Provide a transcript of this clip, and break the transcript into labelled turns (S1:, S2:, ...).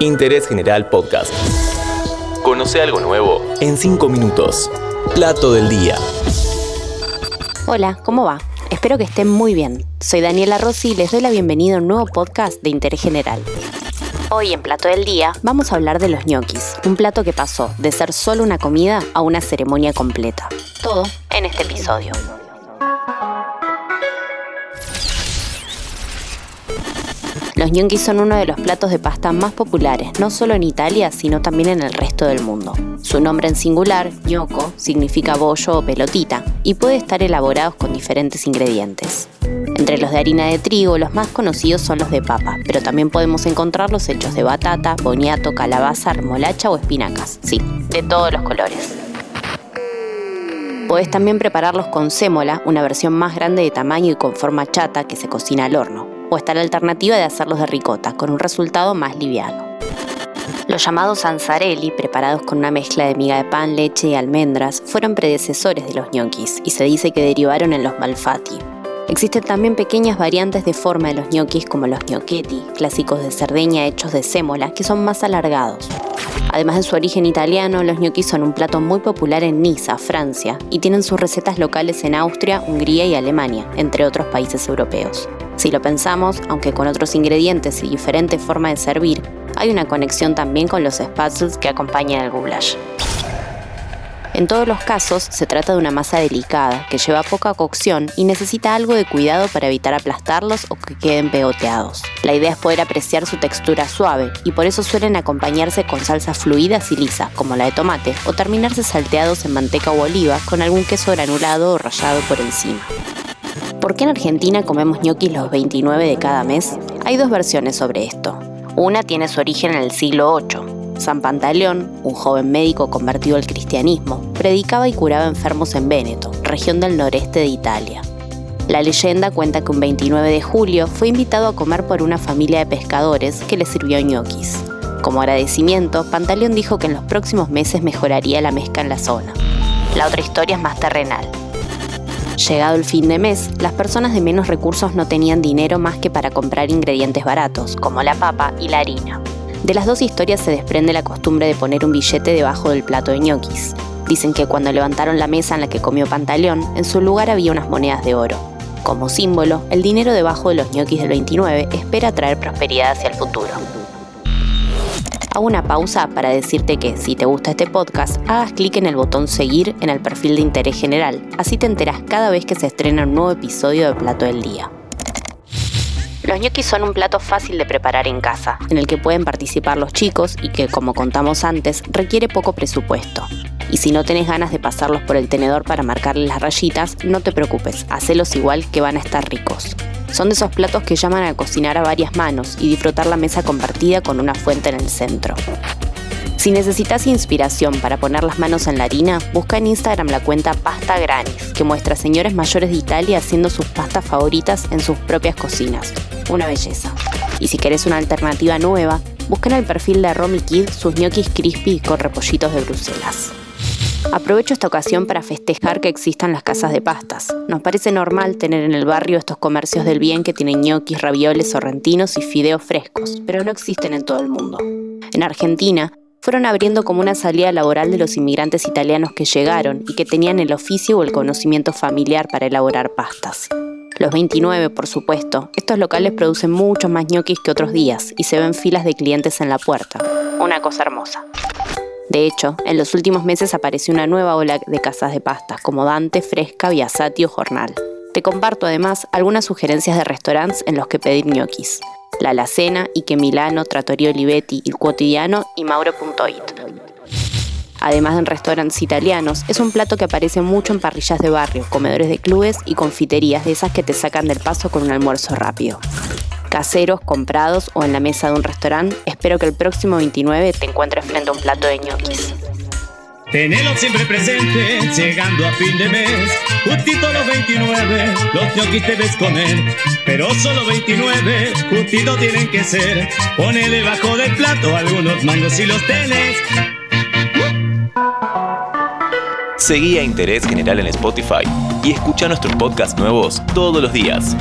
S1: Interés General Podcast. Conoce algo nuevo en 5 minutos. Plato del día.
S2: Hola, ¿cómo va? Espero que estén muy bien. Soy Daniela Rossi y les doy la bienvenida a un nuevo podcast de Interés General. Hoy en Plato del Día vamos a hablar de los ñoquis, un plato que pasó de ser solo una comida a una ceremonia completa. Todo en este episodio. Los gnocchi son uno de los platos de pasta más populares, no solo en Italia, sino también en el resto del mundo. Su nombre en singular, gnocco, significa bollo o pelotita, y puede estar elaborados con diferentes ingredientes. Entre los de harina de trigo, los más conocidos son los de papa, pero también podemos encontrarlos hechos de batata, boniato, calabaza, remolacha o espinacas. Sí, de todos los colores. Podés también prepararlos con sémola, una versión más grande de tamaño y con forma chata que se cocina al horno o está la alternativa de hacerlos de ricota, con un resultado más liviano. Los llamados ansarelli, preparados con una mezcla de miga de pan, leche y almendras, fueron predecesores de los ñoquis y se dice que derivaron en los malfatti. Existen también pequeñas variantes de forma de los ñoquis como los gnocchetti, clásicos de Cerdeña hechos de sémola, que son más alargados. Además de su origen italiano, los ñoquis son un plato muy popular en Niza, Francia, y tienen sus recetas locales en Austria, Hungría y Alemania, entre otros países europeos. Si lo pensamos, aunque con otros ingredientes y diferente forma de servir, hay una conexión también con los spatzels que acompañan al goulash. En todos los casos se trata de una masa delicada que lleva poca cocción y necesita algo de cuidado para evitar aplastarlos o que queden pegoteados. La idea es poder apreciar su textura suave y por eso suelen acompañarse con salsas fluidas y lisas como la de tomate o terminarse salteados en manteca o oliva con algún queso granulado o rallado por encima. ¿Por qué en Argentina comemos ñoquis los 29 de cada mes? Hay dos versiones sobre esto. Una tiene su origen en el siglo VIII. San Pantaleón, un joven médico convertido al cristianismo, predicaba y curaba enfermos en Véneto, región del noreste de Italia. La leyenda cuenta que un 29 de julio fue invitado a comer por una familia de pescadores que le sirvió ñoquis. Como agradecimiento, Pantaleón dijo que en los próximos meses mejoraría la mezcla en la zona. La otra historia es más terrenal. Llegado el fin de mes, las personas de menos recursos no tenían dinero más que para comprar ingredientes baratos, como la papa y la harina. De las dos historias se desprende la costumbre de poner un billete debajo del plato de ñoquis. Dicen que cuando levantaron la mesa en la que comió Pantaleón, en su lugar había unas monedas de oro. Como símbolo, el dinero debajo de los ñoquis del 29 espera traer prosperidad hacia el futuro hago una pausa para decirte que si te gusta este podcast, hagas clic en el botón seguir en el perfil de interés general. Así te enteras cada vez que se estrena un nuevo episodio de Plato del Día. Los ñoquis son un plato fácil de preparar en casa, en el que pueden participar los chicos y que, como contamos antes, requiere poco presupuesto. Y si no tenés ganas de pasarlos por el tenedor para marcarles las rayitas, no te preocupes, hacelos igual que van a estar ricos. Son de esos platos que llaman a cocinar a varias manos y disfrutar la mesa compartida con una fuente en el centro. Si necesitas inspiración para poner las manos en la harina, busca en Instagram la cuenta Pasta Granis, que muestra a señores mayores de Italia haciendo sus pastas favoritas en sus propias cocinas. Una belleza. Y si querés una alternativa nueva, busca en el perfil de Romy Kid sus ñoquis crispy con repollitos de Bruselas. Aprovecho esta ocasión para festejar que existan las casas de pastas. Nos parece normal tener en el barrio estos comercios del bien que tienen ñoquis, ravioles, sorrentinos y fideos frescos, pero no existen en todo el mundo. En Argentina, fueron abriendo como una salida laboral de los inmigrantes italianos que llegaron y que tenían el oficio o el conocimiento familiar para elaborar pastas. Los 29, por supuesto, estos locales producen muchos más ñoquis que otros días y se ven filas de clientes en la puerta. Una cosa hermosa. De hecho, en los últimos meses apareció una nueva ola de casas de pastas, como Dante, Fresca, Biasati o Jornal. Te comparto además algunas sugerencias de restaurantes en los que pedir ñoquis. La Alacena, Ike Milano, Trattoria Olivetti, Il Quotidiano y Mauro.it. Además de en restaurantes italianos, es un plato que aparece mucho en parrillas de barrio, comedores de clubes y confiterías de esas que te sacan del paso con un almuerzo rápido caseros, comprados o en la mesa de un restaurante, espero que el próximo 29 te encuentres frente a un plato de ñoquis.
S3: Tenelo siempre presente, llegando a fin de mes. Justito los 29, los ñoquis te ves comer. Pero solo 29, justito tienen que ser. Pone debajo del plato algunos mangos si los tenés.
S1: Seguí a Interés General en Spotify y escucha nuestros podcasts nuevos todos los días.